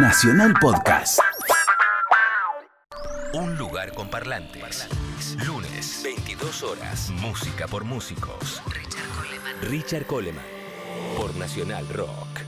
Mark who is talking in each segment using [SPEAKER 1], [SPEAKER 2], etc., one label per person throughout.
[SPEAKER 1] Nacional Podcast.
[SPEAKER 2] Un lugar con parlantes. Lunes, 22 horas. Música por músicos. Richard Coleman. Richard Coleman. Por Nacional Rock.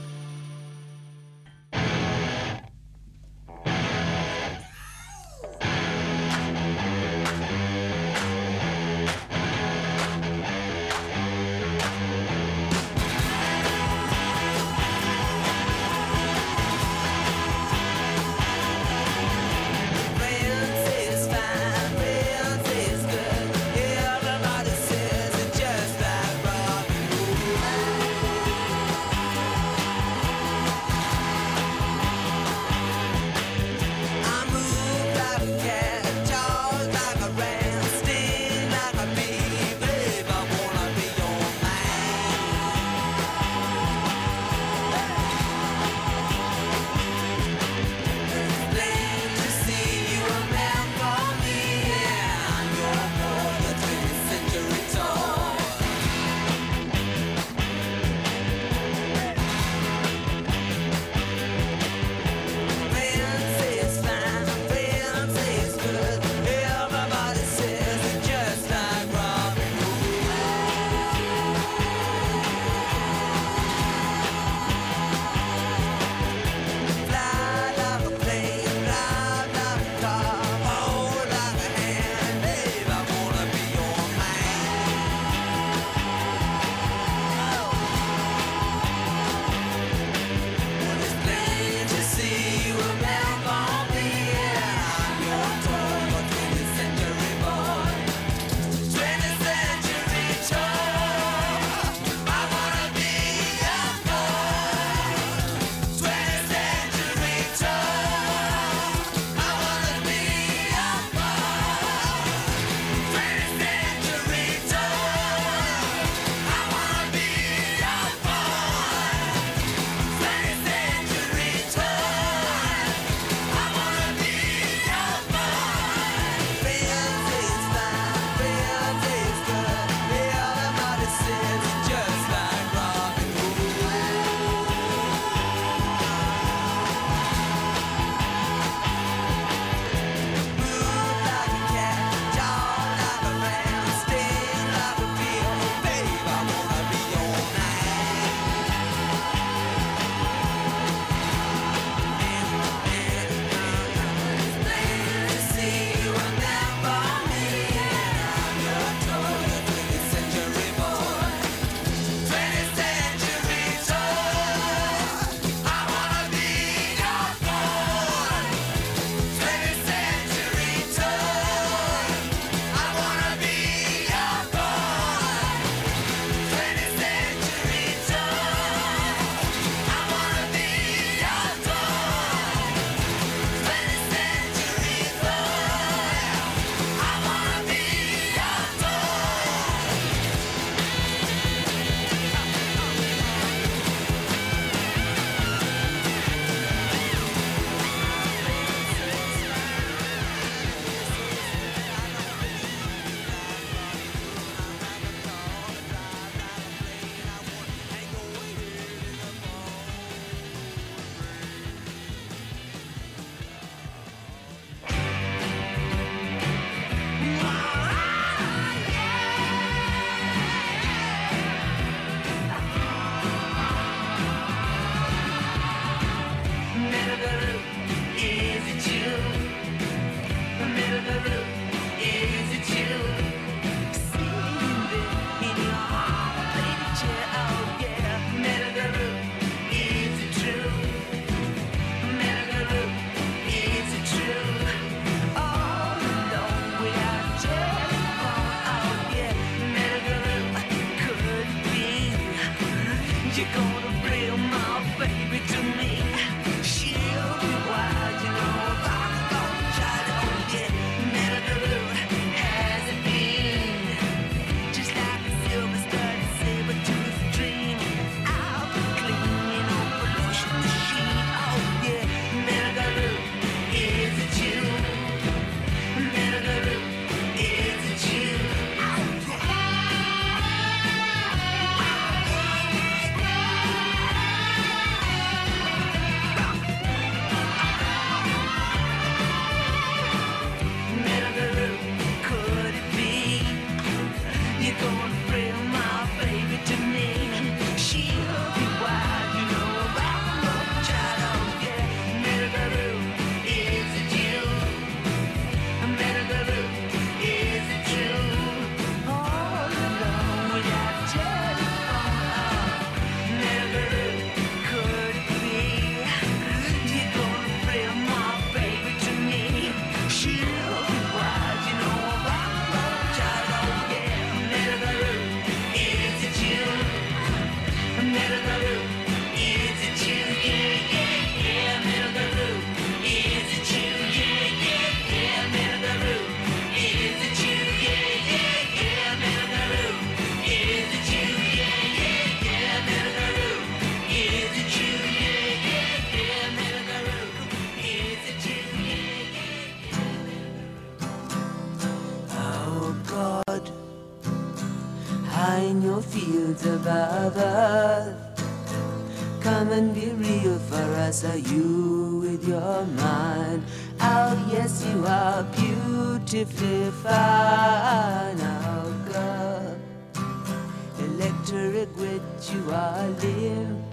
[SPEAKER 1] Electric wit, you are limp.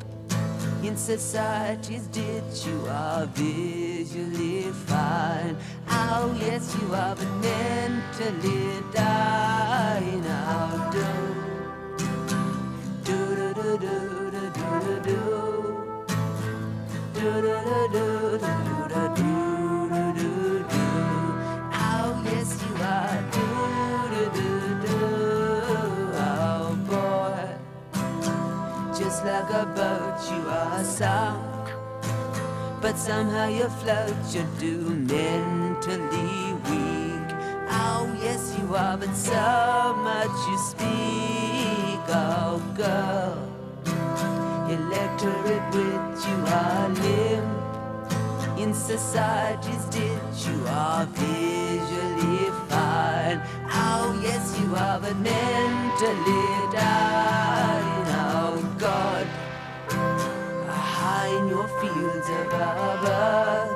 [SPEAKER 1] In society's ditch, you are visually fine. Oh, yes, you are, but mentally dying. Oh, do, do, do, do, do, do, do, do, do, do, do, do, do, do, do, do, Just like a boat, you are sunk. But somehow you float, you're too mentally weak. Oh, yes, you are, but so much you speak. Oh, girl. Electorate with you are limp. In society's ditch, you are visually fine. Oh, yes, you are, but mentally. Fields above earth.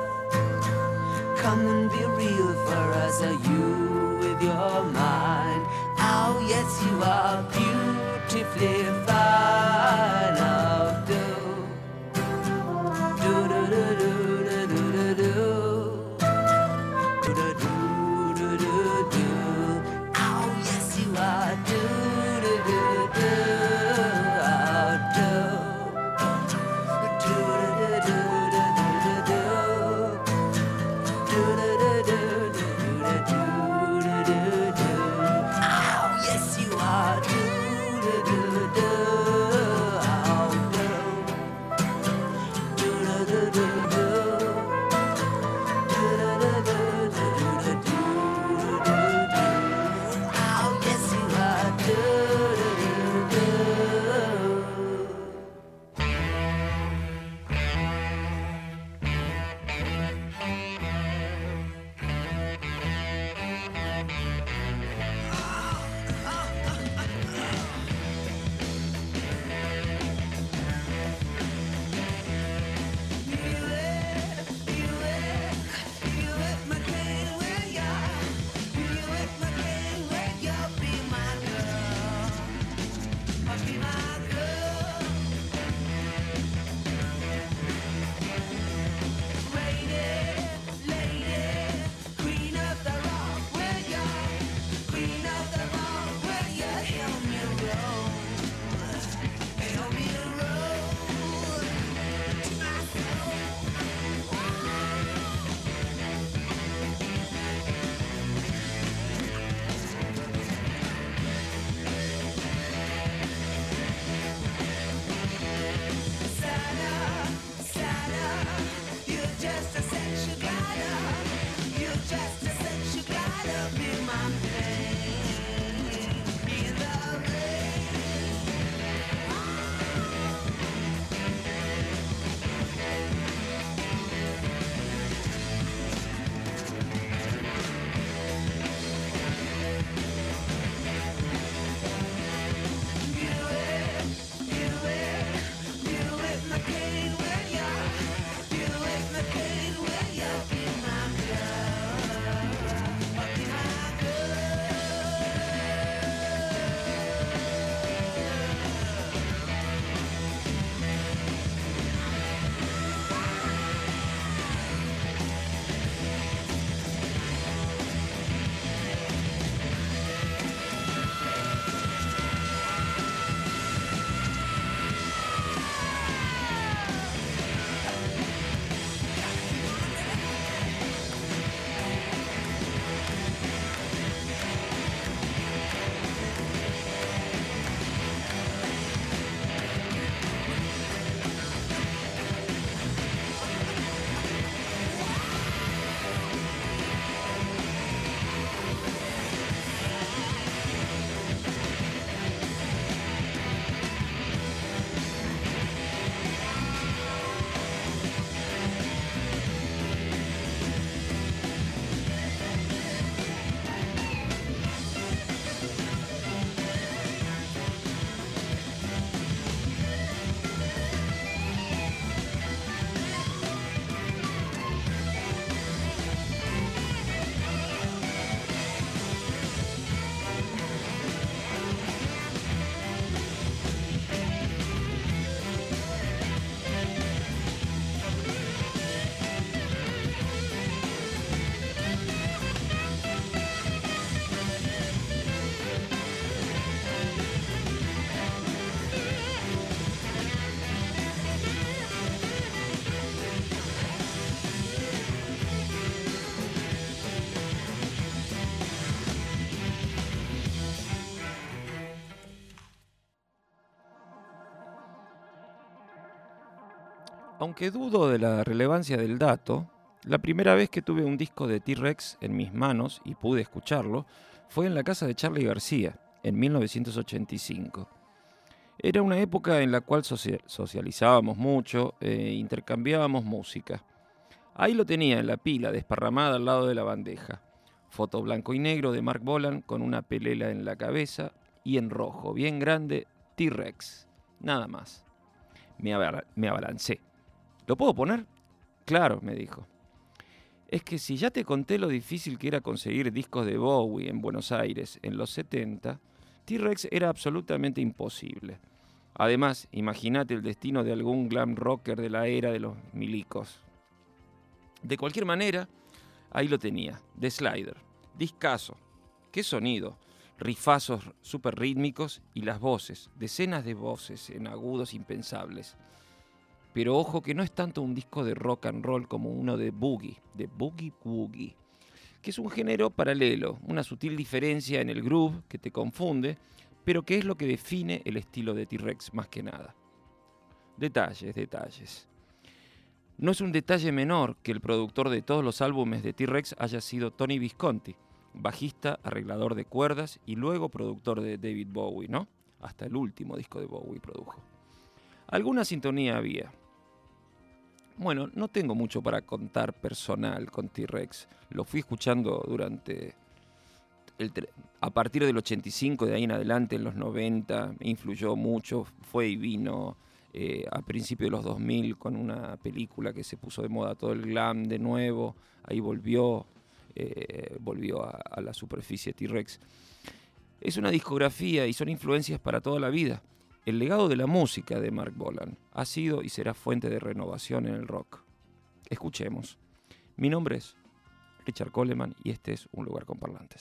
[SPEAKER 1] Come and be real for us. Are you with your mind? Oh, yes, you are beautifully fine.
[SPEAKER 3] Aunque dudo de la relevancia del dato, la primera vez que tuve un disco de T-Rex en mis manos y pude escucharlo fue en la casa de Charlie García, en 1985. Era una época en la cual socializábamos mucho e intercambiábamos música. Ahí lo tenía en la pila, desparramada al lado de la bandeja. Foto blanco y negro de Mark Bolan con una pelela en la cabeza y en rojo, bien grande, T-Rex. Nada más. Me, me abalancé. ¿Lo puedo poner? Claro, me dijo. Es que si ya te conté lo difícil que era conseguir discos de Bowie en Buenos Aires en los 70, T-Rex era absolutamente imposible. Además, imagínate el destino de algún glam rocker de la era de los milicos. De cualquier manera, ahí lo tenía, The Slider, discaso. ¿Qué sonido? Rifazos super rítmicos y las voces, decenas de voces en agudos impensables. Pero ojo que no es tanto un disco de rock and roll como uno de boogie, de boogie woogie, que es un género paralelo, una sutil diferencia en el groove que te confunde, pero que es lo que define el estilo de T-Rex más que nada. Detalles, detalles. No es un detalle menor que el productor de todos los álbumes de T-Rex haya sido Tony Visconti, bajista, arreglador de cuerdas y luego productor de David Bowie, ¿no? Hasta el último disco de Bowie produjo. Alguna sintonía había, bueno, no tengo mucho para contar personal con T-Rex. Lo fui escuchando durante. a partir del 85, de ahí en adelante, en los 90, me influyó mucho. Fue y vino eh, a principios de los 2000 con una película que se puso de moda todo el glam de nuevo. Ahí volvió, eh, volvió a, a la superficie T-Rex. Es una discografía y son influencias para toda la vida. El legado de la música de Mark Bolan ha sido y será fuente de renovación en el rock. Escuchemos. Mi nombre es Richard Coleman y este es Un lugar con parlantes.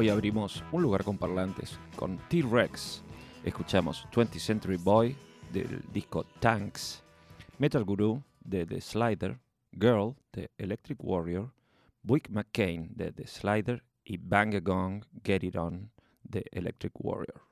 [SPEAKER 3] Hoy abrimos un lugar con parlantes con T-Rex. Escuchamos 20th Century Boy del disco Tanks, Metal Guru de The Slider, Girl de Electric Warrior, Buick McCain de The Slider y Bang a Gong Get It On de Electric Warrior.